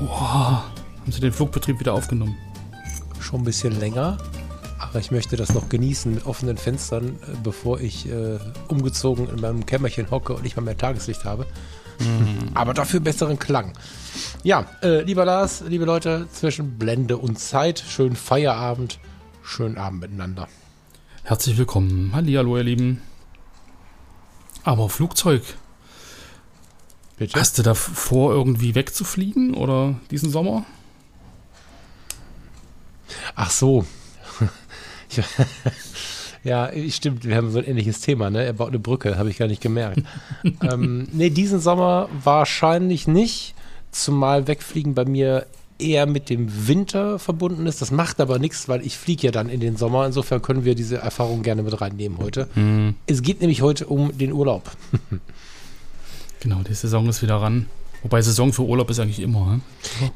Wow. Haben Sie den Flugbetrieb wieder aufgenommen? Schon ein bisschen länger. Aber ich möchte das noch genießen mit offenen Fenstern, äh, bevor ich äh, umgezogen in meinem Kämmerchen hocke und nicht mal mehr Tageslicht habe. Mhm. Aber dafür besseren Klang. Ja, äh, lieber Lars, liebe Leute, zwischen Blende und Zeit, schönen Feierabend, schönen Abend miteinander. Herzlich willkommen. Hallo, ihr Lieben. Aber Flugzeug. Bitte? Hast du da vor, irgendwie wegzufliegen oder diesen Sommer? Ach so. ja, stimmt, wir haben so ein ähnliches Thema, ne? Er baut eine Brücke, habe ich gar nicht gemerkt. ähm, nee, diesen Sommer wahrscheinlich nicht, zumal wegfliegen bei mir eher mit dem Winter verbunden ist. Das macht aber nichts, weil ich fliege ja dann in den Sommer. Insofern können wir diese Erfahrung gerne mit reinnehmen heute. Mhm. Es geht nämlich heute um den Urlaub. Genau, die Saison ist wieder ran. Wobei Saison für Urlaub ist eigentlich immer. Ne?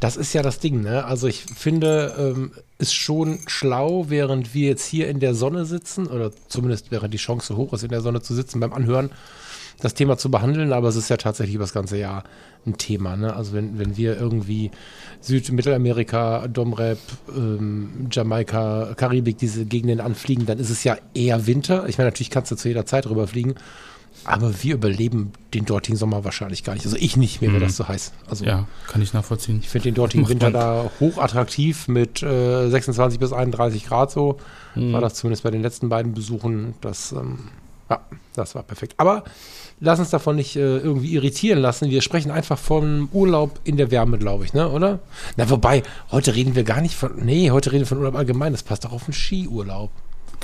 Das ist ja das Ding, ne? Also ich finde, ähm, ist schon schlau, während wir jetzt hier in der Sonne sitzen, oder zumindest während die Chance hoch ist, in der Sonne zu sitzen beim Anhören, das Thema zu behandeln, aber es ist ja tatsächlich über das ganze Jahr ein Thema. Ne? Also wenn, wenn wir irgendwie Süd-, Mittelamerika, Domrep, ähm, Jamaika, Karibik, diese Gegenden anfliegen, dann ist es ja eher Winter. Ich meine, natürlich kannst du zu jeder Zeit rüberfliegen. Aber wir überleben den dortigen Sommer wahrscheinlich gar nicht. Also ich nicht, mir wäre mhm. das zu heiß. Also, ja, kann ich nachvollziehen. Ich finde den dortigen Winter da hochattraktiv mit äh, 26 bis 31 Grad so. Mhm. War das zumindest bei den letzten beiden Besuchen. Das, ähm, ja, das war perfekt. Aber lass uns davon nicht äh, irgendwie irritieren lassen. Wir sprechen einfach vom Urlaub in der Wärme, glaube ich, ne? oder? Na, wobei, heute reden wir gar nicht von, nee, heute reden wir von Urlaub allgemein. Das passt doch auf einen Skiurlaub.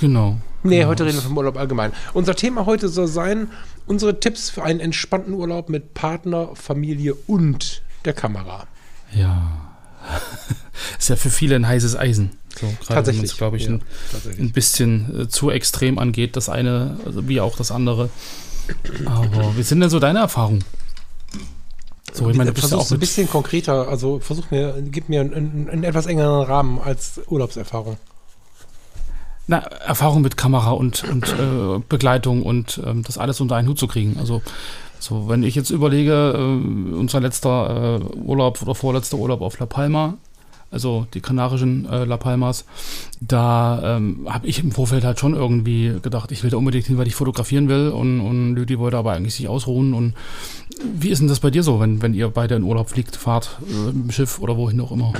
Genau. Nee, genau. heute reden wir vom Urlaub allgemein. Unser Thema heute soll sein, unsere Tipps für einen entspannten Urlaub mit Partner, Familie und der Kamera. Ja. ist ja für viele ein heißes Eisen. So, gerade wenn es, glaube ich, ja, ein, ein, bisschen äh, zu extrem angeht, das eine also wie auch das andere. Aber wie sind denn so deine Erfahrungen? So, ich meine, ja auch ein bisschen konkreter, also versuch mir, gib mir einen, einen, einen etwas engeren Rahmen als Urlaubserfahrung. Na, Erfahrung mit Kamera und, und äh, Begleitung und ähm, das alles unter einen Hut zu kriegen. Also so, wenn ich jetzt überlege, äh, unser letzter äh, Urlaub oder vorletzter Urlaub auf La Palma, also die kanarischen äh, La Palmas, da ähm, habe ich im Vorfeld halt schon irgendwie gedacht, ich will da unbedingt hin, weil ich fotografieren will und, und Lüdi wollte aber eigentlich sich ausruhen. Und wie ist denn das bei dir so, wenn, wenn ihr beide in Urlaub fliegt, fahrt, äh, im Schiff oder wohin auch immer?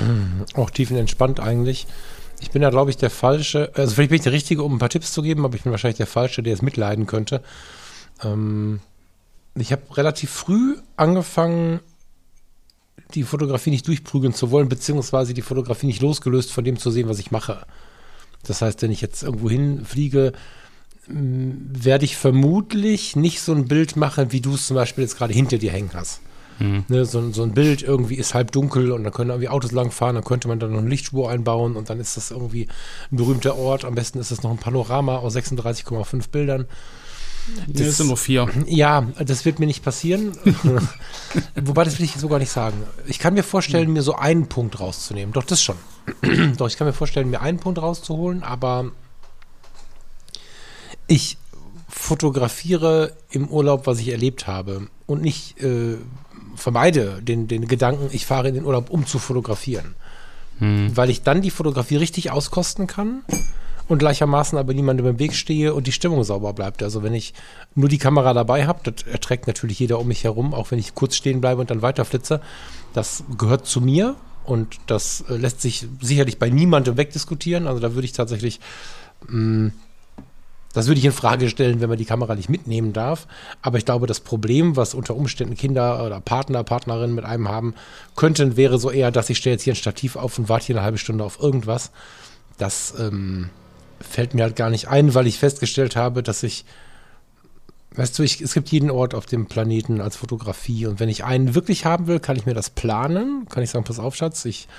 Auch tiefenentspannt eigentlich. Ich bin da, glaube ich, der Falsche. Also, vielleicht bin ich der Richtige, um ein paar Tipps zu geben, aber ich bin wahrscheinlich der Falsche, der es mitleiden könnte. Ähm, ich habe relativ früh angefangen, die Fotografie nicht durchprügeln zu wollen, beziehungsweise die Fotografie nicht losgelöst von dem zu sehen, was ich mache. Das heißt, wenn ich jetzt irgendwo hinfliege, werde ich vermutlich nicht so ein Bild machen, wie du es zum Beispiel jetzt gerade hinter dir hängen hast. Mhm. Ne, so, so, ein Bild irgendwie ist halb dunkel und dann können irgendwie Autos langfahren, dann könnte man da noch eine Lichtspur einbauen und dann ist das irgendwie ein berühmter Ort. Am besten ist das noch ein Panorama aus 36,5 Bildern. Das, das sind nur vier. Ja, das wird mir nicht passieren. Wobei, das will ich so gar nicht sagen. Ich kann mir vorstellen, mir so einen Punkt rauszunehmen. Doch, das schon. Doch, ich kann mir vorstellen, mir einen Punkt rauszuholen, aber ich fotografiere im Urlaub, was ich erlebt habe und nicht äh, vermeide den, den Gedanken, ich fahre in den Urlaub, um zu fotografieren. Hm. Weil ich dann die Fotografie richtig auskosten kann und gleichermaßen aber niemandem im Weg stehe und die Stimmung sauber bleibt. Also wenn ich nur die Kamera dabei habe, das erträgt natürlich jeder um mich herum, auch wenn ich kurz stehen bleibe und dann weiterflitze. Das gehört zu mir und das äh, lässt sich sicherlich bei niemandem wegdiskutieren. Also da würde ich tatsächlich mh, mm, das würde ich in Frage stellen, wenn man die Kamera nicht mitnehmen darf. Aber ich glaube, das Problem, was unter Umständen Kinder oder Partner, Partnerinnen mit einem haben könnten, wäre so eher, dass ich stelle jetzt hier ein Stativ auf und warte hier eine halbe Stunde auf irgendwas. Das ähm, fällt mir halt gar nicht ein, weil ich festgestellt habe, dass ich Weißt du, ich, es gibt jeden Ort auf dem Planeten als Fotografie und wenn ich einen wirklich haben will, kann ich mir das planen. Kann ich sagen, pass auf, Schatz, ich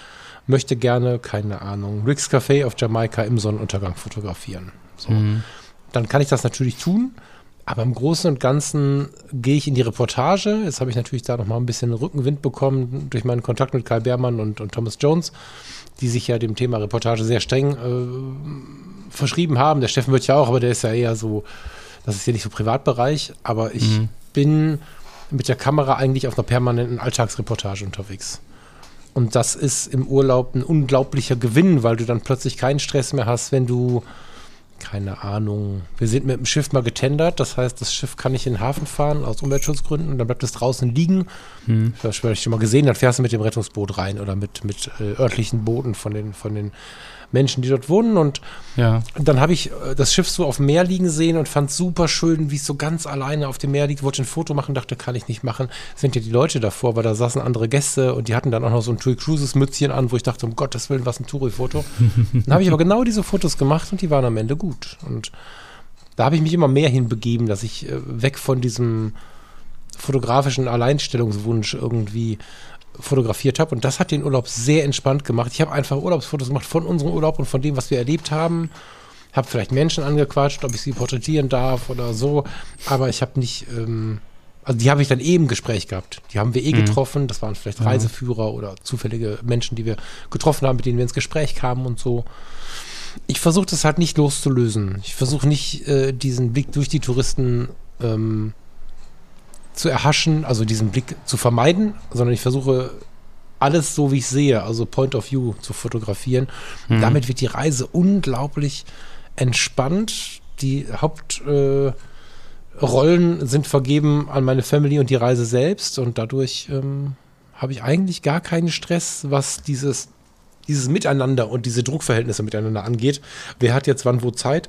möchte gerne, keine Ahnung, Rick's Café auf Jamaika im Sonnenuntergang fotografieren. So. Mhm. Dann kann ich das natürlich tun, aber im Großen und Ganzen gehe ich in die Reportage. Jetzt habe ich natürlich da nochmal ein bisschen Rückenwind bekommen durch meinen Kontakt mit Kai Beermann und, und Thomas Jones, die sich ja dem Thema Reportage sehr streng äh, verschrieben haben. Der Steffen wird ja auch, aber der ist ja eher so das ist ja nicht so Privatbereich, aber ich mhm. bin mit der Kamera eigentlich auf einer permanenten Alltagsreportage unterwegs. Und das ist im Urlaub ein unglaublicher Gewinn, weil du dann plötzlich keinen Stress mehr hast, wenn du, keine Ahnung, wir sind mit dem Schiff mal getendert, das heißt, das Schiff kann nicht in den Hafen fahren aus Umweltschutzgründen und dann bleibt es draußen liegen. Hm. Das habe ich schon mal gesehen, dann fährst du mit dem Rettungsboot rein oder mit, mit äh, örtlichen Booten von den, von den Menschen, die dort wohnen. Und ja. dann habe ich äh, das Schiff so auf dem Meer liegen sehen und fand super schön, wie es so ganz alleine auf dem Meer liegt. Wollte ein Foto machen, dachte, kann ich nicht machen. Sind ja die Leute davor, weil da saßen andere Gäste und die hatten dann auch noch so ein Tui Cruises Mützchen an, wo ich dachte, um Gottes Willen, was ein Touri-Foto. dann habe ich aber genau diese Fotos gemacht und die waren am Ende gut. Und da habe ich mich immer mehr hinbegeben, dass ich äh, weg von diesem fotografischen Alleinstellungswunsch irgendwie fotografiert habe. Und das hat den Urlaub sehr entspannt gemacht. Ich habe einfach Urlaubsfotos gemacht von unserem Urlaub und von dem, was wir erlebt haben. Habe vielleicht Menschen angequatscht, ob ich sie porträtieren darf oder so. Aber ich habe nicht, ähm, also die habe ich dann eh im Gespräch gehabt. Die haben wir eh mhm. getroffen. Das waren vielleicht Reiseführer oder zufällige Menschen, die wir getroffen haben, mit denen wir ins Gespräch kamen und so. Ich versuche das halt nicht loszulösen. Ich versuche nicht äh, diesen Blick durch die Touristen ähm, zu erhaschen, also diesen Blick zu vermeiden, sondern ich versuche alles so, wie ich sehe, also Point of View zu fotografieren. Mhm. Damit wird die Reise unglaublich entspannt. Die Hauptrollen äh, sind vergeben an meine Family und die Reise selbst und dadurch ähm, habe ich eigentlich gar keinen Stress, was dieses, dieses Miteinander und diese Druckverhältnisse miteinander angeht. Wer hat jetzt wann wo Zeit?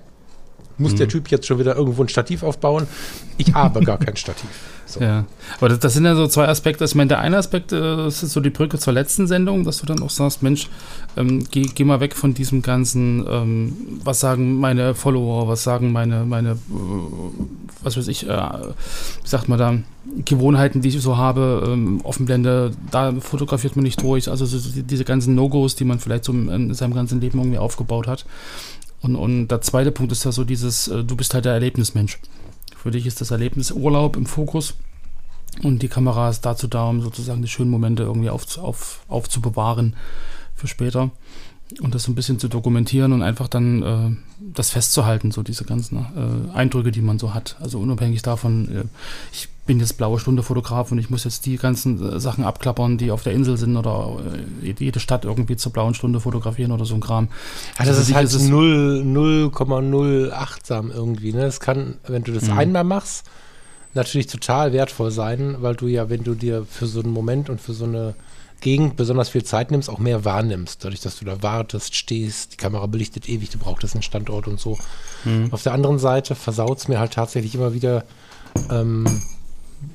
Muss mhm. der Typ jetzt schon wieder irgendwo ein Stativ aufbauen? Ich habe gar kein Stativ. So. Ja, aber das, das, sind ja so zwei Aspekte. Ich meine, der eine Aspekt äh, das ist so die Brücke zur letzten Sendung, dass du dann auch sagst, Mensch, ähm, geh, geh, mal weg von diesem ganzen, ähm, was sagen meine Follower, was sagen meine, meine, äh, was weiß ich, äh, wie sagt man da, Gewohnheiten, die ich so habe, ähm, Offenblende, da fotografiert man nicht durch. Also so, diese ganzen No-Gos, die man vielleicht so in seinem ganzen Leben irgendwie aufgebaut hat. Und, und der zweite Punkt ist ja so dieses, äh, du bist halt der Erlebnismensch. Für dich ist das Erlebnis Urlaub im Fokus und die Kamera ist dazu da, um sozusagen die schönen Momente irgendwie auf, auf, aufzubewahren für später und das so ein bisschen zu dokumentieren und einfach dann äh, das festzuhalten, so diese ganzen äh, Eindrücke, die man so hat. Also unabhängig davon, äh, ich bin jetzt blaue Stunde Fotograf und ich muss jetzt die ganzen äh, Sachen abklappern, die auf der Insel sind oder äh, jede Stadt irgendwie zur blauen Stunde fotografieren oder so ein Kram. Ja, das also ist halt 0,0 achtsam irgendwie. Ne? Das kann, wenn du das mhm. einmal machst, natürlich total wertvoll sein, weil du ja, wenn du dir für so einen Moment und für so eine Gegend besonders viel Zeit nimmst, auch mehr wahrnimmst. Dadurch, dass du da wartest, stehst, die Kamera belichtet ewig, du brauchst einen Standort und so. Mhm. Auf der anderen Seite versaut es mir halt tatsächlich immer wieder ähm,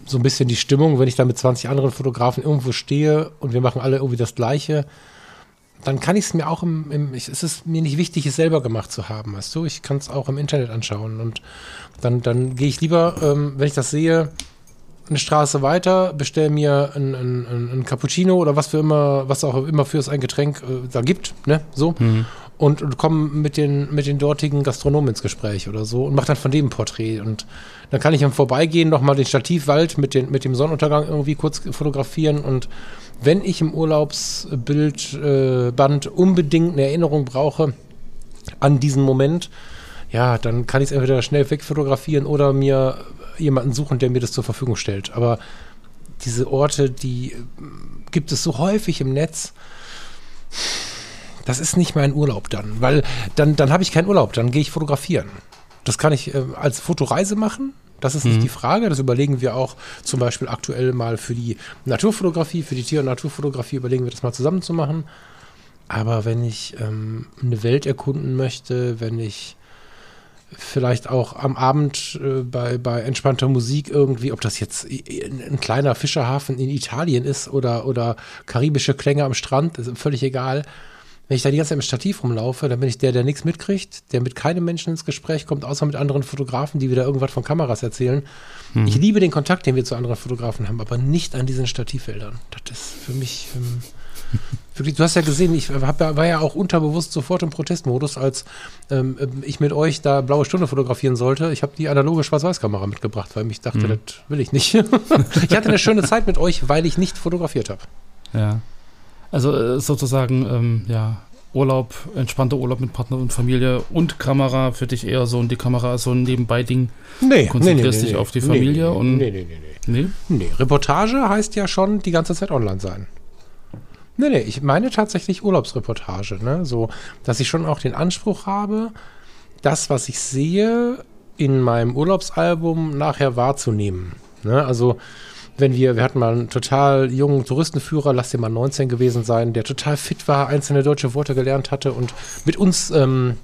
so ein bisschen die Stimmung, wenn ich da mit 20 anderen Fotografen irgendwo stehe und wir machen alle irgendwie das Gleiche, dann kann ich es mir auch im, im ich, es ist mir nicht wichtig, es selber gemacht zu haben, weißt du? Ich kann es auch im Internet anschauen und dann, dann gehe ich lieber, ähm, wenn ich das sehe, eine Straße weiter, bestell mir ein, ein, ein, Cappuccino oder was für immer, was auch immer für es ein Getränk äh, da gibt, ne, so. Mhm. Und, und komm mit den, mit den dortigen Gastronomen ins Gespräch oder so und mach dann von dem ein Porträt. Und dann kann ich am Vorbeigehen nochmal den Stativwald mit, den, mit dem Sonnenuntergang irgendwie kurz fotografieren. Und wenn ich im Urlaubsbildband äh, unbedingt eine Erinnerung brauche an diesen Moment, ja, dann kann ich es entweder schnell wegfotografieren oder mir jemanden suchen, der mir das zur Verfügung stellt. Aber diese Orte, die gibt es so häufig im Netz. Das ist nicht mein Urlaub dann, weil dann, dann habe ich keinen Urlaub, dann gehe ich fotografieren. Das kann ich äh, als Fotoreise machen. Das ist nicht mhm. die Frage. Das überlegen wir auch zum Beispiel aktuell mal für die Naturfotografie, für die Tier- und Naturfotografie überlegen wir das mal zusammen zu machen. Aber wenn ich ähm, eine Welt erkunden möchte, wenn ich vielleicht auch am Abend äh, bei, bei entspannter Musik irgendwie, ob das jetzt ein kleiner Fischerhafen in Italien ist oder, oder karibische Klänge am Strand, ist völlig egal. Wenn ich da die ganze Zeit im Stativ rumlaufe, dann bin ich der, der nichts mitkriegt, der mit keinem Menschen ins Gespräch kommt, außer mit anderen Fotografen, die wieder irgendwas von Kameras erzählen. Mhm. Ich liebe den Kontakt, den wir zu anderen Fotografen haben, aber nicht an diesen Stativfeldern. Das ist für mich. Ähm, wirklich, du hast ja gesehen, ich hab, war ja auch unterbewusst sofort im Protestmodus, als ähm, ich mit euch da blaue Stunde fotografieren sollte. Ich habe die analoge Schwarz-Weiß-Kamera mitgebracht, weil ich dachte, mhm. das will ich nicht. ich hatte eine schöne Zeit mit euch, weil ich nicht fotografiert habe. Ja. Also äh, sozusagen, ähm, ja, Urlaub, entspannter Urlaub mit Partner und Familie und Kamera für dich eher so und die Kamera ist so ein Nebenbei-Ding. Nee, du konzentrierst nee, dich nee, auf die Familie nee, und. Nee, nee, nee, nee. Nee, Reportage heißt ja schon die ganze Zeit online sein. Nee, nee, ich meine tatsächlich Urlaubsreportage, ne? So, dass ich schon auch den Anspruch habe, das, was ich sehe, in meinem Urlaubsalbum nachher wahrzunehmen. Ne? Also, wenn wir, wir hatten mal einen total jungen Touristenführer, lass den mal 19 gewesen sein, der total fit war, einzelne deutsche Worte gelernt hatte und mit uns ähm,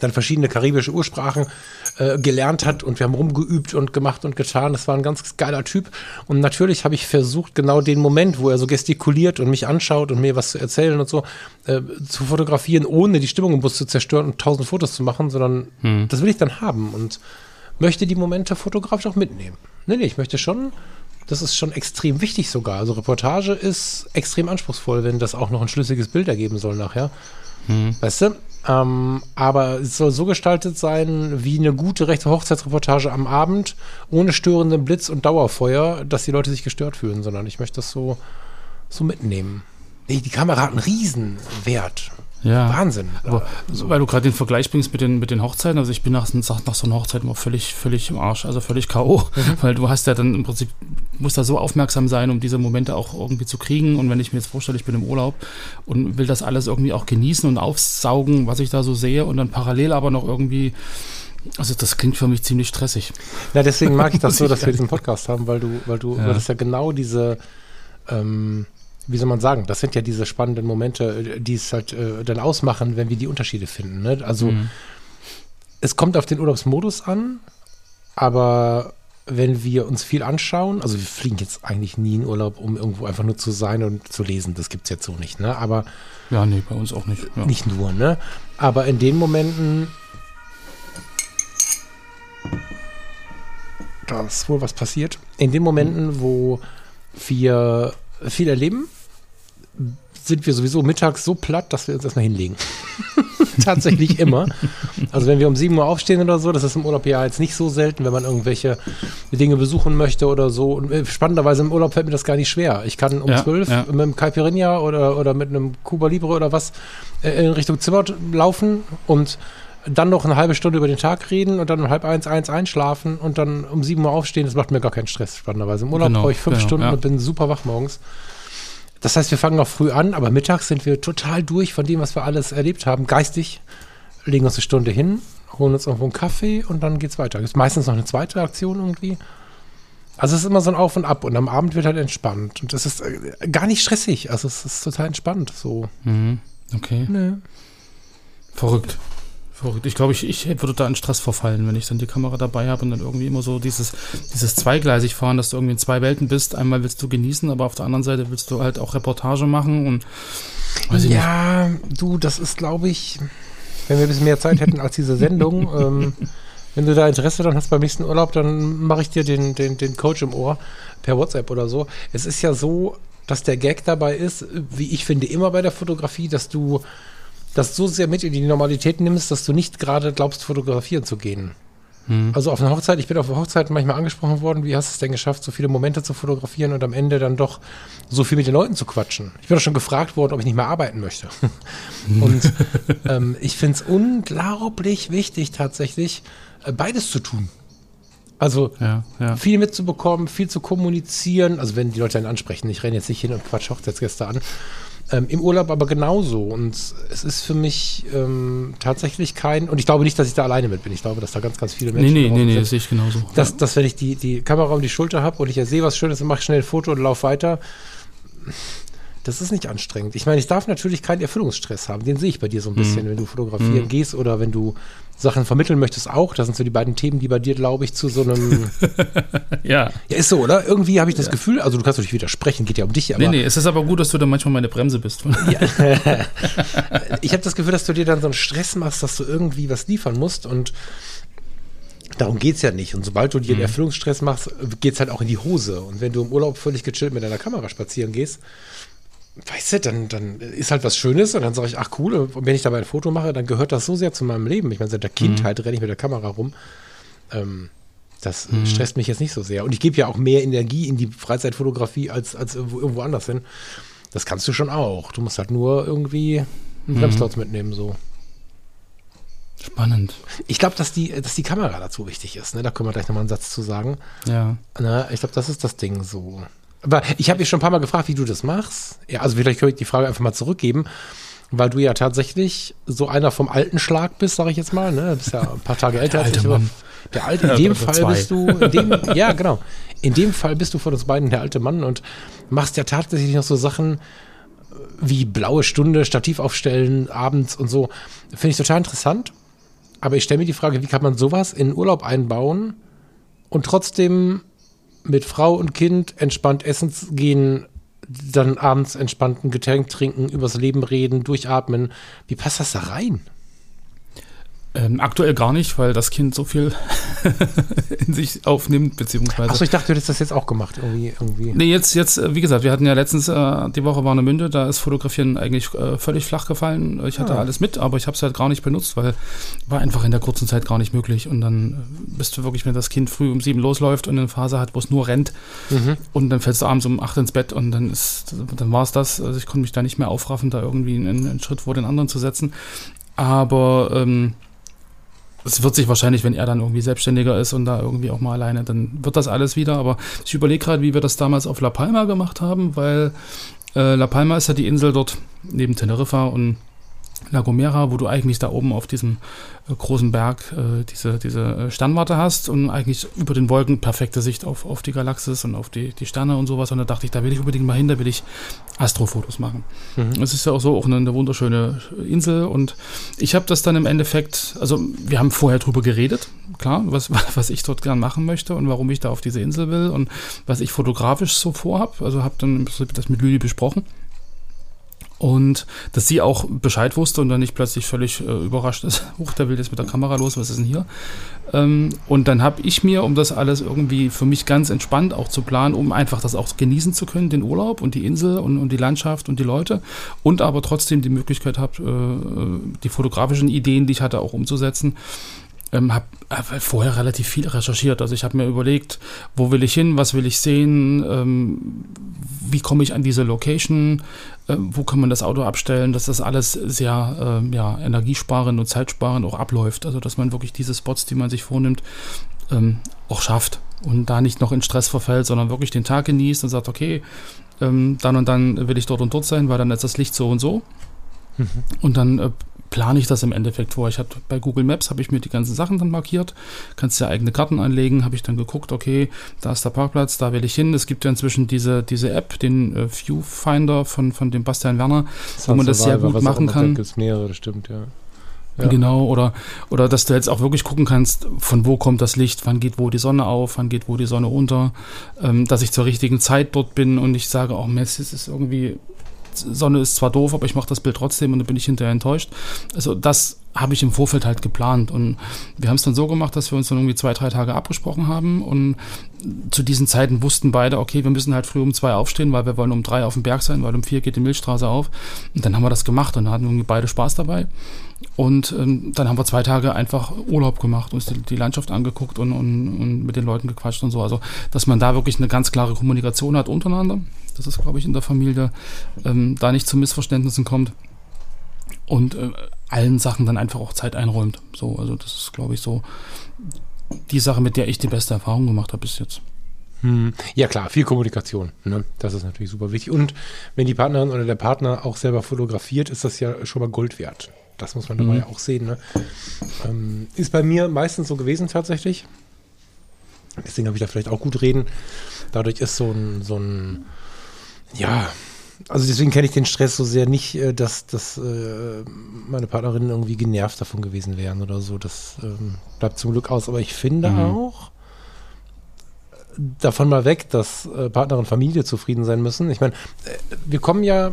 dann verschiedene karibische Ursprachen äh, gelernt hat und wir haben rumgeübt und gemacht und getan. Das war ein ganz geiler Typ. Und natürlich habe ich versucht, genau den Moment, wo er so gestikuliert und mich anschaut und mir was zu erzählen und so, äh, zu fotografieren, ohne die Stimmung im Bus zu zerstören und tausend Fotos zu machen, sondern hm. das will ich dann haben und möchte die Momente fotografisch auch mitnehmen. Nee, nee, ich möchte schon das ist schon extrem wichtig sogar. Also Reportage ist extrem anspruchsvoll, wenn das auch noch ein schlüssiges Bild ergeben soll nachher. Hm. Weißt du? Ähm, aber es soll so gestaltet sein wie eine gute rechte Hochzeitsreportage am Abend, ohne störenden Blitz und Dauerfeuer, dass die Leute sich gestört fühlen, sondern ich möchte das so, so mitnehmen. Nee, die Kamera hat einen Riesenwert. Ja. Wahnsinn. Aber, also, weil du gerade den Vergleich bringst mit den, mit den Hochzeiten, also ich bin nach, nach so einer Hochzeit immer völlig, völlig im Arsch, also völlig K.O., mhm. weil du hast ja dann im Prinzip, musst da so aufmerksam sein, um diese Momente auch irgendwie zu kriegen und wenn ich mir jetzt vorstelle, ich bin im Urlaub und will das alles irgendwie auch genießen und aufsaugen, was ich da so sehe und dann parallel aber noch irgendwie also das klingt für mich ziemlich stressig. Ja, deswegen mag ich das so, dass wir diesen Podcast haben, weil du, weil du, ja. weil das ja genau diese ähm, wie soll man sagen, das sind ja diese spannenden Momente, die es halt äh, dann ausmachen, wenn wir die Unterschiede finden. Ne? Also mhm. es kommt auf den Urlaubsmodus an, aber wenn wir uns viel anschauen, also wir fliegen jetzt eigentlich nie in Urlaub, um irgendwo einfach nur zu sein und zu lesen, das gibt es jetzt so nicht, ne? Aber ja, nee, bei uns auch nicht. Ja. Nicht nur, ne? Aber in den Momenten da ist wohl was passiert. In den Momenten, wo wir viel erleben, sind wir sowieso mittags so platt, dass wir uns erstmal hinlegen. Tatsächlich immer. Also wenn wir um 7 Uhr aufstehen oder so, das ist im Urlaub ja jetzt nicht so selten, wenn man irgendwelche Dinge besuchen möchte oder so. Und äh, spannenderweise im Urlaub fällt mir das gar nicht schwer. Ich kann um ja, 12 ja. mit einem Caipirinha oder, oder mit einem Cuba Libre oder was äh, in Richtung Zimmer laufen und dann noch eine halbe Stunde über den Tag reden und dann um halb eins, eins einschlafen und dann um 7 Uhr aufstehen. Das macht mir gar keinen Stress, spannenderweise. Im Urlaub genau, brauche ich fünf genau, Stunden ja. und bin super wach morgens. Das heißt, wir fangen noch früh an, aber mittags sind wir total durch von dem, was wir alles erlebt haben, geistig, legen uns eine Stunde hin, holen uns irgendwo einen Kaffee und dann geht's weiter. Es ist meistens noch eine zweite Aktion irgendwie. Also es ist immer so ein Auf und Ab und am Abend wird halt entspannt und es ist äh, gar nicht stressig. Also es ist total entspannt so. Mhm. Okay. Nee. Verrückt. Verrückt. Ich glaube, ich, ich würde da in Stress verfallen, wenn ich dann die Kamera dabei habe und dann irgendwie immer so dieses, dieses zweigleisig fahren, dass du irgendwie in zwei Welten bist. Einmal willst du genießen, aber auf der anderen Seite willst du halt auch Reportage machen und ja, nicht. du, das ist, glaube ich, wenn wir ein bisschen mehr Zeit hätten als diese Sendung, ähm, wenn du da Interesse dann hast beim nächsten Urlaub, dann mache ich dir den, den, den Coach im Ohr per WhatsApp oder so. Es ist ja so, dass der Gag dabei ist, wie ich finde, immer bei der Fotografie, dass du das so sehr mit in die Normalität nimmst, dass du nicht gerade glaubst, fotografieren zu gehen. Hm. Also auf einer Hochzeit, ich bin auf einer Hochzeit manchmal angesprochen worden, wie hast du es denn geschafft, so viele Momente zu fotografieren und am Ende dann doch so viel mit den Leuten zu quatschen? Ich bin auch schon gefragt worden, ob ich nicht mehr arbeiten möchte. und ähm, ich finde es unglaublich wichtig, tatsächlich äh, beides zu tun. Also ja, ja. viel mitzubekommen, viel zu kommunizieren. Also wenn die Leute dann ansprechen, ich renne jetzt nicht hin und quatsch Hochzeitsgäste an. Ähm, Im Urlaub aber genauso. Und es ist für mich ähm, tatsächlich kein, und ich glaube nicht, dass ich da alleine mit bin. Ich glaube, dass da ganz, ganz viele Menschen Nee, nee, nee, nee, das sehe ich genauso. Dass, dass wenn ich die, die Kamera um die Schulter habe und ich ja sehe was Schönes und mache schnell ein Foto und laufe weiter, Das ist nicht anstrengend. Ich meine, ich darf natürlich keinen Erfüllungsstress haben. Den sehe ich bei dir so ein bisschen, mhm. wenn du fotografieren mhm. gehst oder wenn du Sachen vermitteln möchtest auch. Das sind so die beiden Themen, die bei dir, glaube ich, zu so einem. ja. Ja, ist so, oder? Irgendwie habe ich das ja. Gefühl, also du kannst natürlich widersprechen, geht ja um dich. Aber nee, nee, es ist aber gut, dass du dann manchmal meine Bremse bist. ja. ich habe das Gefühl, dass du dir dann so einen Stress machst, dass du irgendwie was liefern musst und darum geht es ja nicht. Und sobald du dir einen mhm. Erfüllungsstress machst, geht es halt auch in die Hose. Und wenn du im Urlaub völlig gechillt mit deiner Kamera spazieren gehst, weißt du, dann, dann ist halt was Schönes und dann sage ich, ach cool, und wenn ich dabei ein Foto mache, dann gehört das so sehr zu meinem Leben. Ich meine, seit der Kindheit mhm. renne ich mit der Kamera rum. Ähm, das mhm. stresst mich jetzt nicht so sehr. Und ich gebe ja auch mehr Energie in die Freizeitfotografie als, als irgendwo, irgendwo anders hin. Das kannst du schon auch. Du musst halt nur irgendwie einen mhm. Bremsklotz mitnehmen, so. Spannend. Ich glaube, dass die, dass die Kamera dazu wichtig ist. Ne? Da können wir gleich nochmal einen Satz zu sagen. Ja. Na, ich glaube, das ist das Ding so. Aber ich habe mich schon ein paar Mal gefragt, wie du das machst. Ja, also vielleicht könnte ich die Frage einfach mal zurückgeben, weil du ja tatsächlich so einer vom alten Schlag bist, sage ich jetzt mal. Ne? Du bist ja ein paar Tage älter als ich. Der alte, in dem Fall zwei. bist du, in dem, ja genau, in dem Fall bist du von uns beiden der alte Mann und machst ja tatsächlich noch so Sachen wie blaue Stunde, Stativ aufstellen, abends und so. Finde ich total interessant. Aber ich stelle mir die Frage, wie kann man sowas in Urlaub einbauen und trotzdem mit Frau und Kind entspannt essen gehen, dann abends entspannt ein Getränk trinken, übers Leben reden, durchatmen. Wie passt das da rein? Ähm, aktuell gar nicht, weil das Kind so viel in sich aufnimmt, beziehungsweise. Achso, ich dachte, du hättest das jetzt auch gemacht, irgendwie. irgendwie. Nee, jetzt, jetzt, äh, wie gesagt, wir hatten ja letztens, äh, die Woche war eine Münde, da ist Fotografieren eigentlich äh, völlig flach gefallen. Ich hatte ah. alles mit, aber ich habe es halt gar nicht benutzt, weil war einfach in der kurzen Zeit gar nicht möglich. Und dann äh, bist du wirklich, wenn das Kind früh um sieben losläuft und eine Phase hat, wo es nur rennt, mhm. und dann fällst du abends um acht ins Bett und dann ist, dann war es das. Also ich konnte mich da nicht mehr aufraffen, da irgendwie einen, einen Schritt vor den anderen zu setzen. Aber ähm, es wird sich wahrscheinlich, wenn er dann irgendwie selbstständiger ist und da irgendwie auch mal alleine, dann wird das alles wieder. Aber ich überlege gerade, wie wir das damals auf La Palma gemacht haben, weil äh, La Palma ist ja die Insel dort neben Teneriffa und La Gomera, wo du eigentlich da oben auf diesem äh, großen Berg äh, diese, diese äh, Sternwarte hast und eigentlich über den Wolken perfekte Sicht auf, auf die Galaxis und auf die, die Sterne und sowas. Und da dachte ich, da will ich unbedingt mal hin, da will ich Astrofotos machen. Mhm. Es ist ja auch so auch eine, eine wunderschöne Insel und ich habe das dann im Endeffekt, also wir haben vorher drüber geredet, klar, was, was ich dort gern machen möchte und warum ich da auf diese Insel will und was ich fotografisch so vorhab. Also habe dann das mit Lüli besprochen. Und dass sie auch Bescheid wusste und dann nicht plötzlich völlig äh, überrascht ist, huch, der will jetzt mit der Kamera los, was ist denn hier? Ähm, und dann habe ich mir, um das alles irgendwie für mich ganz entspannt auch zu planen, um einfach das auch genießen zu können, den Urlaub und die Insel und, und die Landschaft und die Leute und aber trotzdem die Möglichkeit habe, äh, die fotografischen Ideen, die ich hatte, auch umzusetzen, ähm, habe hab vorher relativ viel recherchiert. Also ich habe mir überlegt, wo will ich hin, was will ich sehen, ähm, wie komme ich an diese Location, äh, wo kann man das Auto abstellen, dass das alles sehr äh, ja, energiesparend und zeitsparend auch abläuft. Also dass man wirklich diese Spots, die man sich vornimmt, ähm, auch schafft und da nicht noch in Stress verfällt, sondern wirklich den Tag genießt und sagt, okay, ähm, dann und dann will ich dort und dort sein, weil dann ist das Licht so und so. Mhm. Und dann äh, plane ich das im Endeffekt vor. Ich habe bei Google Maps habe ich mir die ganzen Sachen dann markiert, kannst ja eigene Karten anlegen, habe ich dann geguckt, okay, da ist der Parkplatz, da will ich hin. Es gibt ja inzwischen diese, diese App, den äh, Viewfinder von, von dem Bastian Werner, das wo man das sehr gut machen kann. Gibt mehrere, das stimmt, ja. Ja. Genau, oder, oder dass du jetzt auch wirklich gucken kannst, von wo kommt das Licht, wann geht wo die Sonne auf, wann geht wo die Sonne unter, ähm, dass ich zur richtigen Zeit dort bin und ich sage, oh Mess, es ist irgendwie Sonne ist zwar doof, aber ich mache das Bild trotzdem und dann bin ich hinterher enttäuscht. Also das habe ich im Vorfeld halt geplant und wir haben es dann so gemacht, dass wir uns dann irgendwie zwei, drei Tage abgesprochen haben und zu diesen Zeiten wussten beide, okay, wir müssen halt früh um zwei aufstehen, weil wir wollen um drei auf dem Berg sein, weil um vier geht die Milchstraße auf und dann haben wir das gemacht und hatten irgendwie beide Spaß dabei und ähm, dann haben wir zwei Tage einfach Urlaub gemacht, uns die, die Landschaft angeguckt und, und, und mit den Leuten gequatscht und so. Also, dass man da wirklich eine ganz klare Kommunikation hat untereinander. Das ist, glaube ich, in der Familie, ähm, da nicht zu Missverständnissen kommt. Und äh, allen Sachen dann einfach auch Zeit einräumt. So, also das ist, glaube ich, so die Sache, mit der ich die beste Erfahrung gemacht habe bis jetzt. Hm. Ja klar, viel Kommunikation. Ne? Das ist natürlich super wichtig. Und wenn die Partnerin oder der Partner auch selber fotografiert, ist das ja schon mal Gold wert. Das muss man dabei mhm. auch sehen. Ne? Ähm, ist bei mir meistens so gewesen tatsächlich. Deswegen habe ich da vielleicht auch gut reden. Dadurch ist so ein, so ein, ja, also deswegen kenne ich den Stress so sehr nicht, äh, dass, dass äh, meine Partnerinnen irgendwie genervt davon gewesen wären oder so. Das ähm, bleibt zum Glück aus. Aber ich finde mhm. auch, davon mal weg, dass äh, Partner und Familie zufrieden sein müssen. Ich meine, äh, wir kommen ja,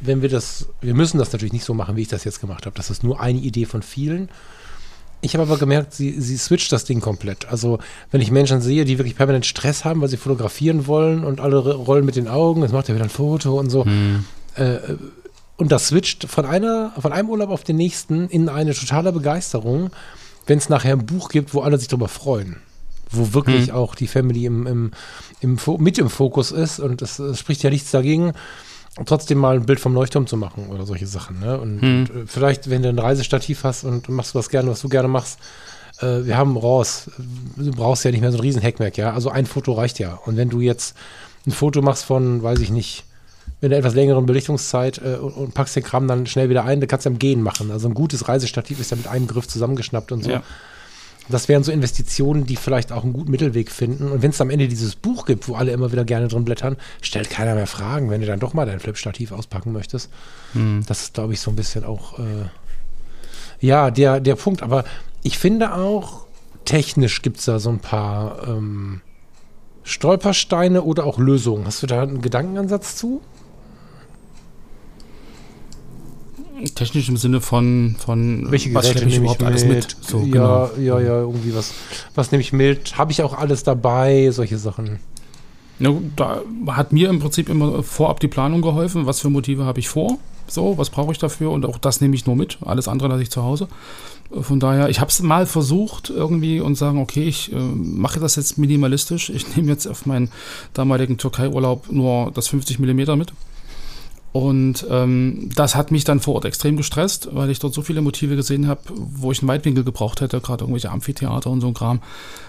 wenn wir das, wir müssen das natürlich nicht so machen, wie ich das jetzt gemacht habe. Das ist nur eine Idee von vielen. Ich habe aber gemerkt, sie, sie switcht das Ding komplett. Also, wenn ich Menschen sehe, die wirklich permanent Stress haben, weil sie fotografieren wollen und alle rollen mit den Augen, jetzt macht er wieder ein Foto und so. Hm. Äh, und das switcht von einer, von einem Urlaub auf den nächsten in eine totale Begeisterung, wenn es nachher ein Buch gibt, wo alle sich darüber freuen wo wirklich hm. auch die Family im, im, im, mit im Fokus ist und es, es, spricht ja nichts dagegen, trotzdem mal ein Bild vom Leuchtturm zu machen oder solche Sachen. Ne? Und, hm. und äh, vielleicht, wenn du ein Reisestativ hast und machst was gerne, was du gerne machst, äh, wir haben RAWs, du brauchst ja nicht mehr so ein riesen Heckmerk, ja, also ein Foto reicht ja. Und wenn du jetzt ein Foto machst von, weiß ich nicht, mit einer etwas längeren Belichtungszeit äh, und, und, packst den Kram dann schnell wieder ein, dann kannst du am Gehen machen. Also ein gutes Reisestativ ist ja mit einem Griff zusammengeschnappt und so. Ja. Das wären so Investitionen, die vielleicht auch einen guten Mittelweg finden. Und wenn es am Ende dieses Buch gibt, wo alle immer wieder gerne drin blättern, stellt keiner mehr Fragen, wenn du dann doch mal dein Flip-Stativ auspacken möchtest. Hm. Das ist, glaube ich, so ein bisschen auch, äh, ja, der, der Punkt. Aber ich finde auch, technisch gibt es da so ein paar ähm, Stolpersteine oder auch Lösungen. Hast du da einen Gedankenansatz zu? Technisch im Sinne von, von Welche was Geräte ich überhaupt ich alles mit? So, ja, genau. ja, ja, irgendwie was. Was nehme ich mit? Habe ich auch alles dabei? Solche Sachen. Ja, da hat mir im Prinzip immer vorab die Planung geholfen. Was für Motive habe ich vor? So, was brauche ich dafür? Und auch das nehme ich nur mit. Alles andere lasse ich zu Hause. Von daher, ich habe es mal versucht irgendwie und sagen, okay, ich äh, mache das jetzt minimalistisch. Ich nehme jetzt auf meinen damaligen Türkei-Urlaub nur das 50 mm mit und ähm, das hat mich dann vor Ort extrem gestresst, weil ich dort so viele Motive gesehen habe, wo ich einen Weitwinkel gebraucht hätte, gerade irgendwelche Amphitheater und so ein Kram.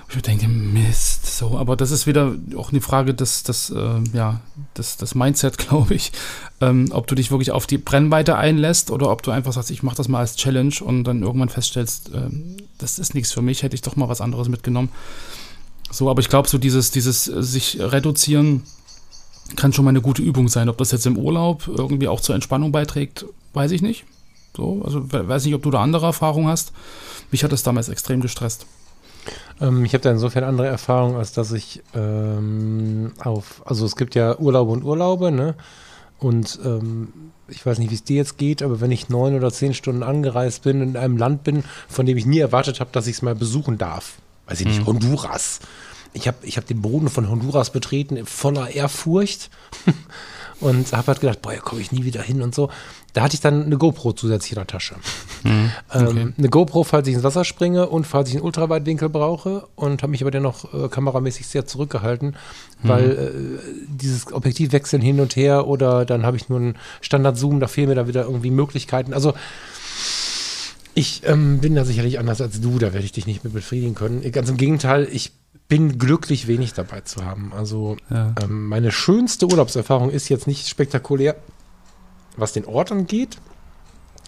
Ich denke, Mist, so, aber das ist wieder auch eine Frage des, des, äh, ja, des, des Mindset, glaube ich. Ähm, ob du dich wirklich auf die Brennweite einlässt oder ob du einfach sagst, ich mache das mal als Challenge und dann irgendwann feststellst, äh, das ist nichts für mich, hätte ich doch mal was anderes mitgenommen. So, aber ich glaube, so dieses, dieses äh, sich reduzieren, kann schon mal eine gute Übung sein. Ob das jetzt im Urlaub irgendwie auch zur Entspannung beiträgt, weiß ich nicht. So, also weiß nicht, ob du da andere Erfahrungen hast. Mich hat das damals extrem gestresst. Ähm, ich habe da insofern andere Erfahrungen, als dass ich ähm, auf, also es gibt ja Urlaube und Urlaube, ne? Und ähm, ich weiß nicht, wie es dir jetzt geht, aber wenn ich neun oder zehn Stunden angereist bin in einem Land bin, von dem ich nie erwartet habe, dass ich es mal besuchen darf, weiß ich nicht, mhm. Honduras ich habe ich hab den Boden von Honduras betreten, voller Ehrfurcht. und habe halt gedacht, boah, hier komme ich nie wieder hin und so. Da hatte ich dann eine GoPro zusätzlich in der Tasche. Mhm, okay. ähm, eine GoPro, falls ich ins Wasser springe und falls ich einen Ultraweitwinkel brauche und habe mich aber dennoch äh, kameramäßig sehr zurückgehalten, mhm. weil äh, dieses Objektiv wechseln hin und her oder dann habe ich nur einen Standard-Zoom, da fehlen mir da wieder irgendwie Möglichkeiten. Also ich ähm, bin da sicherlich anders als du, da werde ich dich nicht mit befriedigen können. Ganz im Gegenteil, ich bin glücklich, wenig dabei zu haben. Also ja. ähm, meine schönste Urlaubserfahrung ist jetzt nicht spektakulär, was den Ort angeht.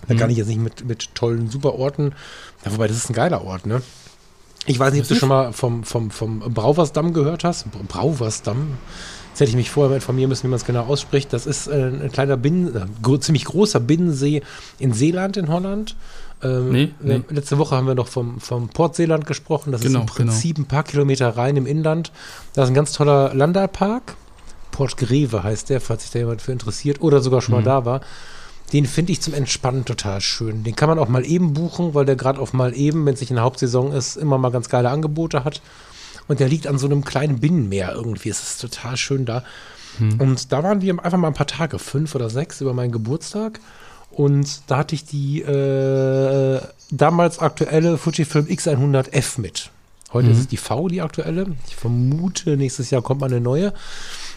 Da mhm. kann ich jetzt nicht mit, mit tollen Superorten. Ja, wobei, das ist ein geiler Ort, ne? Ich weiß nicht, ob du schon mal vom, vom, vom Brauversdamm gehört hast. Brauversdamm. Jetzt hätte ich mich vorher mal informieren müssen, wie man es genau ausspricht. Das ist äh, ein kleiner Binnen, äh, ziemlich großer Binnensee in Seeland in Holland. Ähm, nee, nee. Letzte Woche haben wir noch vom, vom Port Seeland gesprochen. Das genau, ist im genau. Prinzip genau. ein paar Kilometer rein im Inland. Da ist ein ganz toller Landalpark. Port Greve heißt der, falls sich da jemand für interessiert oder sogar schon mhm. mal da war. Den finde ich zum Entspannen total schön. Den kann man auch mal eben buchen, weil der gerade auf mal eben, wenn es nicht in der Hauptsaison ist, immer mal ganz geile Angebote hat. Und der liegt an so einem kleinen Binnenmeer irgendwie. Es ist total schön da. Mhm. Und da waren wir einfach mal ein paar Tage, fünf oder sechs, über meinen Geburtstag. Und da hatte ich die äh, damals aktuelle Fujifilm X100F mit. Heute mhm. ist es die V, die aktuelle. Ich vermute, nächstes Jahr kommt mal eine neue.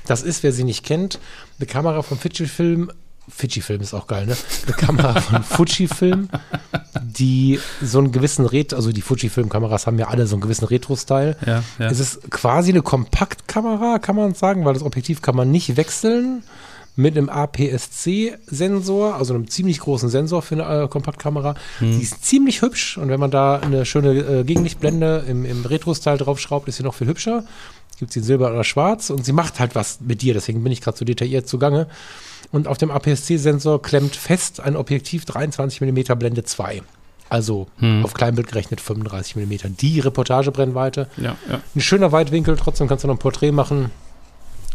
Das ist, wer sie nicht kennt, eine Kamera von Fujifilm. Fujifilm ist auch geil, ne? Eine Kamera von Fujifilm, die so einen gewissen Retro, also die Fujifilm-Kameras haben ja alle so einen gewissen Retro-Style. Ja, ja. Es ist quasi eine Kompaktkamera, kann man sagen, weil das Objektiv kann man nicht wechseln mit einem APS-C-Sensor, also einem ziemlich großen Sensor für eine äh, Kompaktkamera. Hm. Die ist ziemlich hübsch und wenn man da eine schöne äh, Gegenlichtblende im, im Retro-Style draufschraubt, ist sie noch viel hübscher. gibt sie in Silber oder Schwarz und sie macht halt was mit dir, deswegen bin ich gerade so detailliert zugange. Und auf dem APS-C-Sensor klemmt fest ein Objektiv 23 mm Blende 2. Also hm. auf Kleinbild gerechnet 35 mm. Die Reportagebrennweite. Ja, ja. Ein schöner Weitwinkel, trotzdem kannst du noch ein Porträt machen.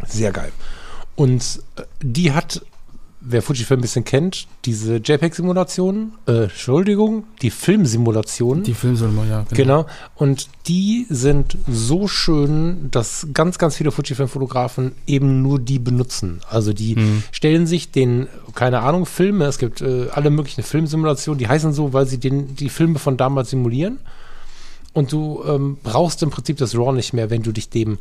Sehr geil. Und äh, die hat wer Fujifilm ein bisschen kennt, diese JPEG-Simulationen, äh, Entschuldigung, die Filmsimulationen. Die Filmsimulationen, ja. Genau. genau. Und die sind so schön, dass ganz, ganz viele Fujifilm-Fotografen eben nur die benutzen. Also die hm. stellen sich den, keine Ahnung, Filme, es gibt äh, alle möglichen Filmsimulationen, die heißen so, weil sie den, die Filme von damals simulieren. Und du ähm, brauchst im Prinzip das RAW nicht mehr, wenn du dich dem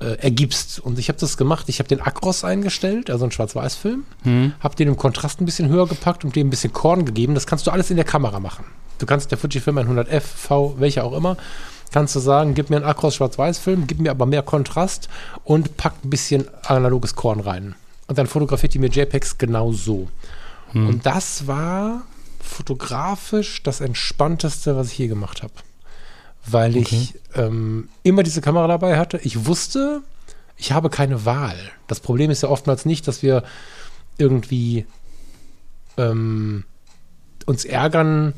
äh, ergibst. Und ich habe das gemacht. Ich habe den Acros eingestellt, also einen Schwarz-Weiß-Film, hm. habe den im Kontrast ein bisschen höher gepackt und dem ein bisschen Korn gegeben. Das kannst du alles in der Kamera machen. Du kannst der Fujifilm 100F, V, welcher auch immer, kannst du sagen, gib mir einen Acros Schwarz-Weiß-Film, gib mir aber mehr Kontrast und pack ein bisschen analoges Korn rein. Und dann fotografiert die mir JPEGs genau so. Hm. Und das war fotografisch das Entspannteste, was ich je gemacht habe weil okay. ich ähm, immer diese Kamera dabei hatte. Ich wusste, ich habe keine Wahl. Das Problem ist ja oftmals nicht, dass wir irgendwie ähm, uns ärgern,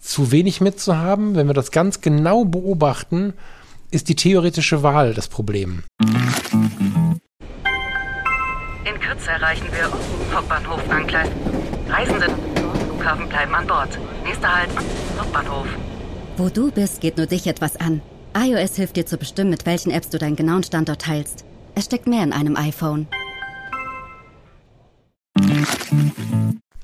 zu wenig mitzuhaben. Wenn wir das ganz genau beobachten, ist die theoretische Wahl das Problem. In Kürze erreichen wir Hauptbahnhof Angleis. Reisende Flughafen bleiben an Bord. Nächster Halt Hauptbahnhof. Wo du bist, geht nur dich etwas an. iOS hilft dir zu bestimmen, mit welchen Apps du deinen genauen Standort teilst. Es steckt mehr in einem iPhone.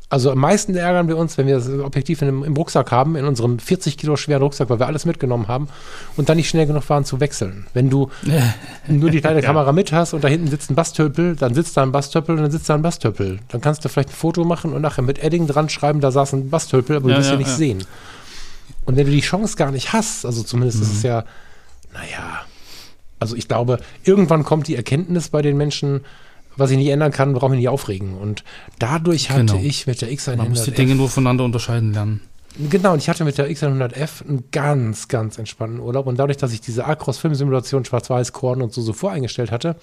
Also am meisten ärgern wir uns, wenn wir das Objektiv in, im Rucksack haben, in unserem 40 Kilo schweren Rucksack, weil wir alles mitgenommen haben und dann nicht schnell genug waren zu wechseln. Wenn du nur die kleine Kamera mit hast und da hinten sitzt ein Bastöppel, dann sitzt da ein Bastöppel und dann sitzt da ein Bastöppel. Dann kannst du vielleicht ein Foto machen und nachher mit Edding dran schreiben, da saß ein Bastöppel, aber du ja, wirst ja, ja nicht ja. sehen. Und wenn du die Chance gar nicht hast, also zumindest mhm. ist es mhm. ja, naja, also ich glaube, irgendwann kommt die Erkenntnis bei den Menschen, was ich nicht ändern kann, brauche ich nicht aufregen. Und dadurch hatte genau. ich mit der X100F. Man muss die Dinge nur voneinander unterscheiden lernen. Genau, und ich hatte mit der X100F einen ganz, ganz entspannten Urlaub. Und dadurch, dass ich diese Acros-Filmsimulation Schwarz-Weiß, Korn und so, so voreingestellt hatte,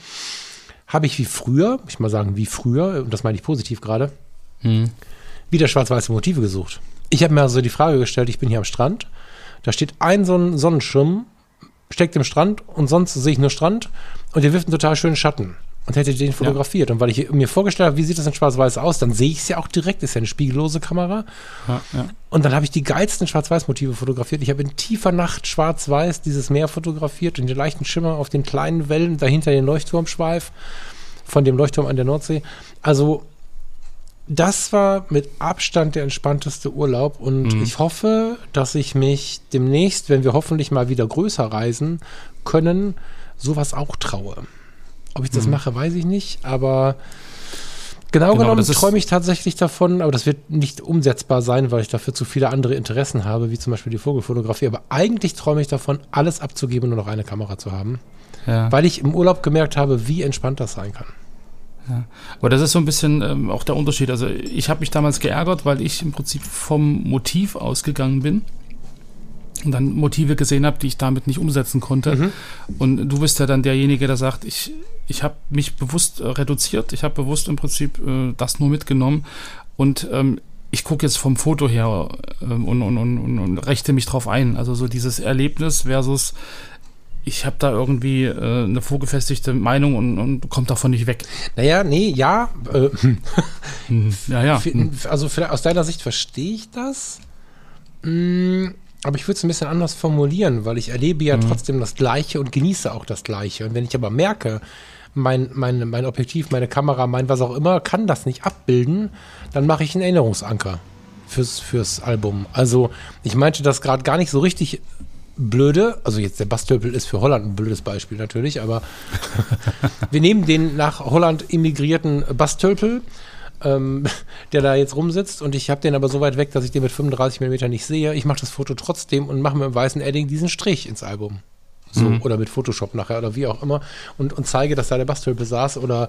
habe ich wie früher, ich mal sagen, wie früher, und das meine ich positiv gerade, hm. wieder schwarz-weiße Motive gesucht. Ich habe mir also die Frage gestellt, ich bin hier am Strand, da steht ein so ein Sonnenschirm, steckt im Strand und sonst sehe ich nur Strand und der wirft einen total schönen Schatten und hätte den fotografiert. Ja. Und weil ich mir vorgestellt habe, wie sieht das in Schwarz-Weiß aus, dann sehe ich es ja auch direkt, ist ja eine spiegellose Kamera. Ja, ja. Und dann habe ich die geilsten Schwarz-Weiß-Motive fotografiert. Ich habe in tiefer Nacht Schwarz-Weiß dieses Meer fotografiert und den leichten Schimmer auf den kleinen Wellen, dahinter den Leuchtturmschweif von dem Leuchtturm an der Nordsee. Also das war mit Abstand der entspannteste Urlaub und mhm. ich hoffe, dass ich mich demnächst, wenn wir hoffentlich mal wieder größer reisen können, sowas auch traue. Ob ich das mhm. mache, weiß ich nicht, aber genau, genau genommen träume ich tatsächlich davon, aber das wird nicht umsetzbar sein, weil ich dafür zu viele andere Interessen habe, wie zum Beispiel die Vogelfotografie. Aber eigentlich träume ich davon, alles abzugeben und nur noch eine Kamera zu haben, ja. weil ich im Urlaub gemerkt habe, wie entspannt das sein kann. Ja. Aber das ist so ein bisschen ähm, auch der Unterschied. Also ich habe mich damals geärgert, weil ich im Prinzip vom Motiv ausgegangen bin und dann Motive gesehen habe, die ich damit nicht umsetzen konnte. Mhm. Und du bist ja dann derjenige, der sagt, ich, ich habe mich bewusst äh, reduziert, ich habe bewusst im Prinzip äh, das nur mitgenommen und ähm, ich gucke jetzt vom Foto her äh, und, und, und, und, rechte mich drauf ein. Also so dieses Erlebnis versus ich habe da irgendwie äh, eine vorgefestigte Meinung und, und kommt davon nicht weg. Naja, nee, ja. Äh, hm. ja, ja. Hm. Also aus deiner Sicht verstehe ich das. Hm, aber ich würde es ein bisschen anders formulieren, weil ich erlebe ja mhm. trotzdem das Gleiche und genieße auch das Gleiche. Und wenn ich aber merke, mein, mein, mein Objektiv, meine Kamera, mein was auch immer, kann das nicht abbilden, dann mache ich einen Erinnerungsanker fürs, fürs Album. Also ich meinte das gerade gar nicht so richtig blöde, also jetzt der Bastöpel ist für Holland ein blödes Beispiel natürlich, aber wir nehmen den nach Holland immigrierten Bastöpel, ähm, der da jetzt rumsitzt und ich habe den aber so weit weg, dass ich den mit 35 mm nicht sehe. Ich mache das Foto trotzdem und mache mit dem weißen Edding diesen Strich ins Album. So, mhm. oder mit Photoshop nachher oder wie auch immer und, und zeige, dass da der Bastöpel saß oder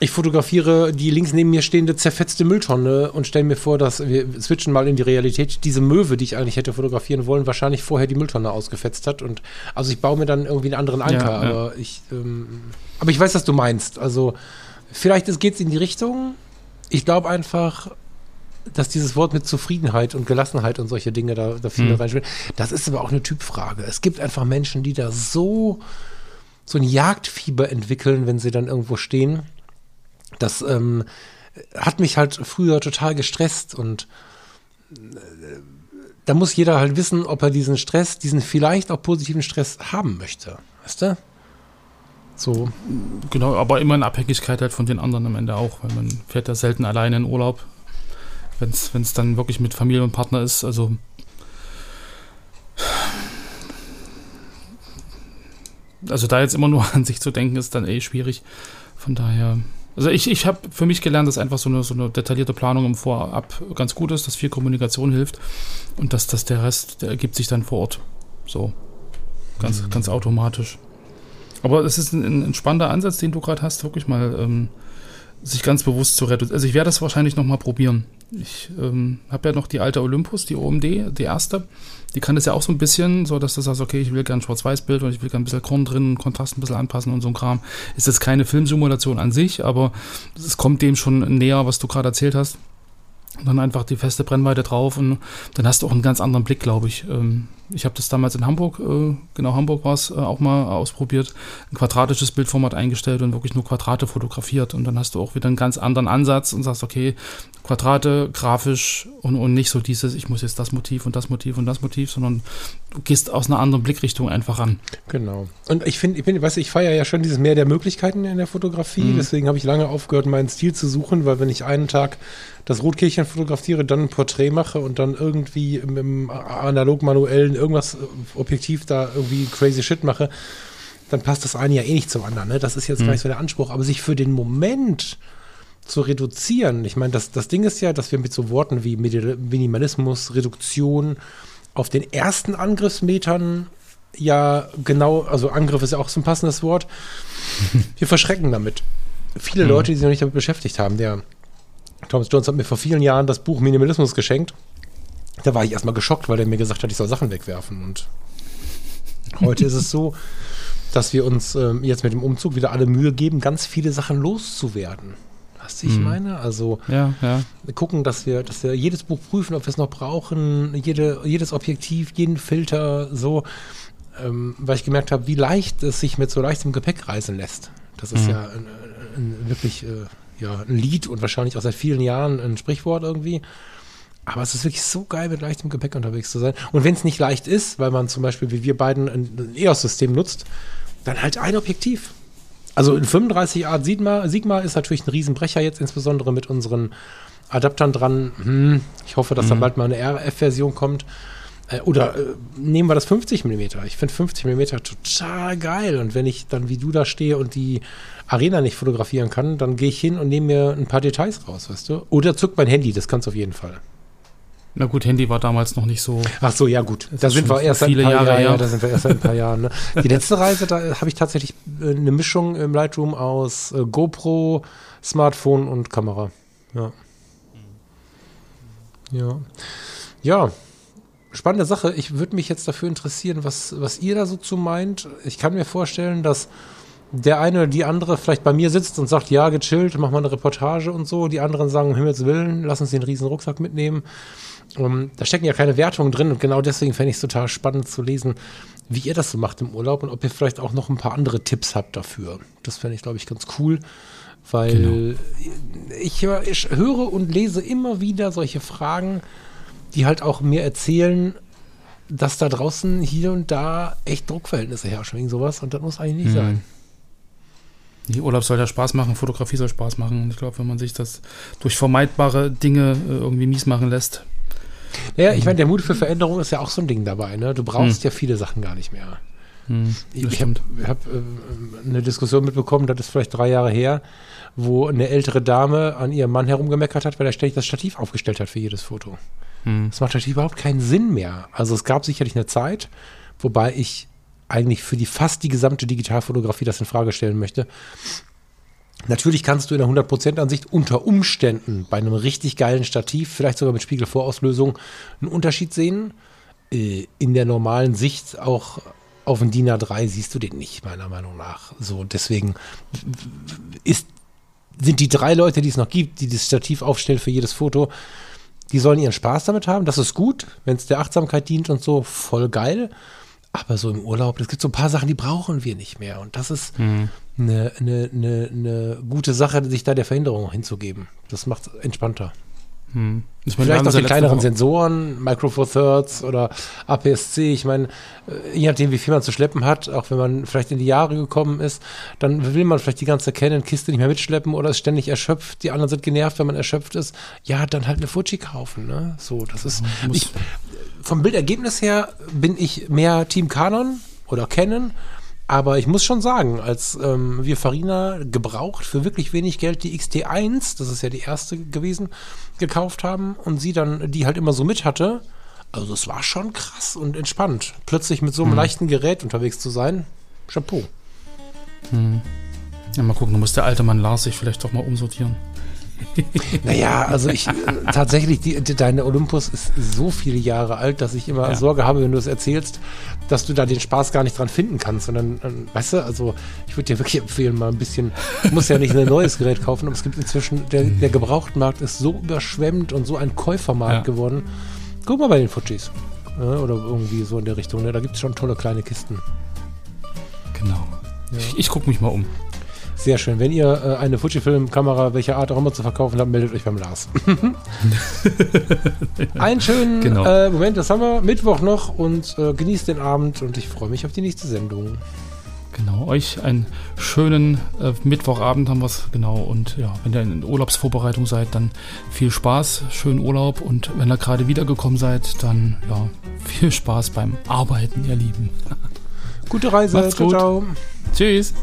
ich fotografiere die links neben mir stehende zerfetzte Mülltonne und stelle mir vor, dass wir switchen mal in die Realität, diese Möwe, die ich eigentlich hätte fotografieren wollen, wahrscheinlich vorher die Mülltonne ausgefetzt hat. Und also ich baue mir dann irgendwie einen anderen Anker, ja, ja. aber ich ähm, aber ich weiß, was du meinst. Also vielleicht geht es in die Richtung. Ich glaube einfach, dass dieses Wort mit Zufriedenheit und Gelassenheit und solche Dinge da, da viel hm. reinspielen. Das ist aber auch eine Typfrage. Es gibt einfach Menschen, die da so so ein Jagdfieber entwickeln, wenn sie dann irgendwo stehen das ähm, hat mich halt früher total gestresst und äh, da muss jeder halt wissen, ob er diesen Stress, diesen vielleicht auch positiven Stress haben möchte. Weißt du? So. Genau, aber immer in Abhängigkeit halt von den anderen am Ende auch, weil man fährt ja selten alleine in Urlaub. Wenn es dann wirklich mit Familie und Partner ist, also also da jetzt immer nur an sich zu denken, ist dann eh schwierig. Von daher also ich, ich habe für mich gelernt, dass einfach so eine, so eine detaillierte Planung im Vorab ganz gut ist, dass viel Kommunikation hilft und dass, dass der Rest, der ergibt sich dann vor Ort. So. Ganz, mhm. ganz automatisch. Aber es ist ein, ein spannender Ansatz, den du gerade hast, wirklich mal ähm, sich ganz bewusst zu reduzieren. Also ich werde das wahrscheinlich nochmal probieren. Ich ähm, habe ja noch die alte Olympus, die OMD, die erste die kann das ja auch so ein bisschen, so dass du sagst, okay, ich will gerne Schwarz-Weiß-Bild und ich will gerne ein bisschen Korn drin, Kontrast ein bisschen anpassen und so ein Kram. Ist das keine Filmsimulation an sich, aber es kommt dem schon näher, was du gerade erzählt hast. Und dann einfach die feste Brennweite drauf und dann hast du auch einen ganz anderen Blick, glaube ich. Ähm, ich habe das damals in Hamburg, äh, genau Hamburg war es, äh, auch mal ausprobiert, ein quadratisches Bildformat eingestellt und wirklich nur Quadrate fotografiert. Und dann hast du auch wieder einen ganz anderen Ansatz und sagst, okay, Quadrate, grafisch und, und nicht so dieses, ich muss jetzt das Motiv und das Motiv und das Motiv, sondern du gehst aus einer anderen Blickrichtung einfach ran. Genau. Und ich finde, ich bin, weißt du, ich feiere ja schon dieses Meer der Möglichkeiten in der Fotografie. Mhm. Deswegen habe ich lange aufgehört, meinen Stil zu suchen, weil wenn ich einen Tag das Rotkehlchen fotografiere, dann ein Porträt mache und dann irgendwie im, im analog manuellen irgendwas äh, objektiv da irgendwie crazy shit mache, dann passt das eine ja eh nicht zum anderen. Ne? Das ist jetzt mhm. gar nicht so der Anspruch. Aber sich für den Moment zu reduzieren, ich meine, das, das Ding ist ja, dass wir mit so Worten wie Minimalismus, Reduktion auf den ersten Angriffsmetern ja genau, also Angriff ist ja auch so ein passendes Wort, wir verschrecken damit. Viele mhm. Leute, die sich noch nicht damit beschäftigt haben, der Thomas Jones hat mir vor vielen Jahren das Buch Minimalismus geschenkt. Da war ich erstmal geschockt, weil er mir gesagt hat, ich soll Sachen wegwerfen. Und heute ist es so, dass wir uns ähm, jetzt mit dem Umzug wieder alle Mühe geben, ganz viele Sachen loszuwerden. Was ich mhm. meine? Also ja, ja. gucken, dass wir, dass wir jedes Buch prüfen, ob wir es noch brauchen, jede, jedes Objektiv, jeden Filter, so, ähm, weil ich gemerkt habe, wie leicht es sich mit so leichtem Gepäck reisen lässt. Das ist mhm. ja ein, ein, wirklich äh, ja, ein Lied und wahrscheinlich auch seit vielen Jahren ein Sprichwort irgendwie. Aber es ist wirklich so geil, mit leichtem Gepäck unterwegs zu sein. Und wenn es nicht leicht ist, weil man zum Beispiel wie wir beiden ein EOS-System nutzt, dann halt ein Objektiv. Also in 35 Art Sigma, Sigma ist natürlich ein Riesenbrecher jetzt, insbesondere mit unseren Adaptern dran. Hm, ich hoffe, dass mhm. dann bald mal eine RF-Version kommt. Äh, oder äh, nehmen wir das 50 mm. Ich finde 50 mm total geil. Und wenn ich dann wie du da stehe und die Arena nicht fotografieren kann, dann gehe ich hin und nehme mir ein paar Details raus, weißt du? Oder zück mein Handy, das kannst du auf jeden Fall. Na gut, Handy war damals noch nicht so. Ach so, ja gut. Da sind wir erst viele Jahre Jahren, ja, da sind wir erst seit ein paar Jahren. Ne? Die letzte Reise, da habe ich tatsächlich äh, eine Mischung im Lightroom aus äh, GoPro, Smartphone und Kamera. Ja. Ja. Ja, spannende Sache. Ich würde mich jetzt dafür interessieren, was, was ihr da so zu meint. Ich kann mir vorstellen, dass der eine oder die andere vielleicht bei mir sitzt und sagt, ja, gechillt, mach mal eine Reportage und so. Die anderen sagen, um Himmels Willen, lass uns den riesen Rucksack mitnehmen. Um, da stecken ja keine Wertungen drin und genau deswegen fände ich es total spannend zu lesen, wie ihr das so macht im Urlaub und ob ihr vielleicht auch noch ein paar andere Tipps habt dafür. Das fände ich, glaube ich, ganz cool, weil genau. ich, ich höre und lese immer wieder solche Fragen, die halt auch mir erzählen, dass da draußen hier und da echt Druckverhältnisse herrschen wegen sowas und das muss eigentlich nicht mhm. sein. Die Urlaub soll ja Spaß machen, Fotografie soll Spaß machen. Und ich glaube, wenn man sich das durch vermeidbare Dinge äh, irgendwie mies machen lässt. Naja, ich meine, der Mut für Veränderung ist ja auch so ein Ding dabei. Ne? Du brauchst hm. ja viele Sachen gar nicht mehr. Hm, ich habe hab, äh, eine Diskussion mitbekommen, das ist vielleicht drei Jahre her, wo eine ältere Dame an ihrem Mann herumgemeckert hat, weil er ständig das Stativ aufgestellt hat für jedes Foto. Hm. Das macht natürlich überhaupt keinen Sinn mehr. Also es gab sicherlich eine Zeit, wobei ich eigentlich für die fast die gesamte Digitalfotografie das in Frage stellen möchte, Natürlich kannst du in der 100%-Ansicht unter Umständen bei einem richtig geilen Stativ, vielleicht sogar mit Spiegelvorauslösung, einen Unterschied sehen. Äh, in der normalen Sicht auch auf dem DIN A3 siehst du den nicht, meiner Meinung nach. So, deswegen ist, sind die drei Leute, die es noch gibt, die das Stativ aufstellen für jedes Foto, die sollen ihren Spaß damit haben. Das ist gut, wenn es der Achtsamkeit dient und so, voll geil. Aber so im Urlaub, es gibt so ein paar Sachen, die brauchen wir nicht mehr. Und das ist eine, eine, eine, eine gute Sache, sich da der Verhinderung hinzugeben. Das macht es entspannter. Hm. Ich Vielleicht haben die kleineren Woche- Sensoren, Micro Four Thirds oder APS-C. Ich meine, äh, je nachdem, wie viel man zu schleppen hat, auch wenn man vielleicht in die Jahre gekommen ist, dann will man vielleicht die ganze Canon-Kiste nicht mehr mitschleppen oder ist ständig erschöpft. Die anderen sind genervt, wenn man erschöpft ist. Ja, dann halt eine Fuji kaufen. Ne? So, das ist. Ich, vom Bildergebnis her bin ich mehr Team Canon oder Canon. Aber ich muss schon sagen, als ähm, wir Farina gebraucht für wirklich wenig Geld die XT1, das ist ja die erste gewesen, gekauft haben und sie dann die halt immer so mit hatte, also es war schon krass und entspannt, plötzlich mit so einem leichten Gerät unterwegs zu sein. Chapeau. Ja, mal gucken, da muss der alte Mann Lars sich vielleicht doch mal umsortieren. Naja, also ich äh, tatsächlich, die, deine Olympus ist so viele Jahre alt, dass ich immer Ja. Sorge habe, wenn du es erzählst, dass du da den Spaß gar nicht dran finden kannst. Und dann, weißt du, also ich würde dir wirklich empfehlen, mal ein bisschen, du musst ja nicht ein neues Gerät kaufen, aber es gibt inzwischen, der, der Gebrauchtmarkt ist so überschwemmt und so ein Käufermarkt Ja. geworden. Guck mal bei den Fujis. äh, Oder irgendwie so in der Richtung. Ne? Da gibt es schon tolle kleine Kisten. Genau. Ich, ich gucke mich mal um. Sehr schön. Wenn ihr äh, eine Fujifilm-Kamera, welcher Art auch immer zu verkaufen habt, meldet euch beim Lars. Einen schönen Genau. äh, Moment, das haben wir. Mittwoch noch und äh, genießt den Abend und ich freue mich auf die nächste Sendung. Genau, euch einen schönen äh, Mittwochabend haben wir es, genau. Und ja, wenn ihr in Urlaubsvorbereitung seid, dann viel Spaß, schönen Urlaub. Und wenn ihr gerade wiedergekommen seid, dann ja, viel Spaß beim Arbeiten, ihr Lieben. Gute Reise. Macht's ciao, gut. ciao. Tschüss.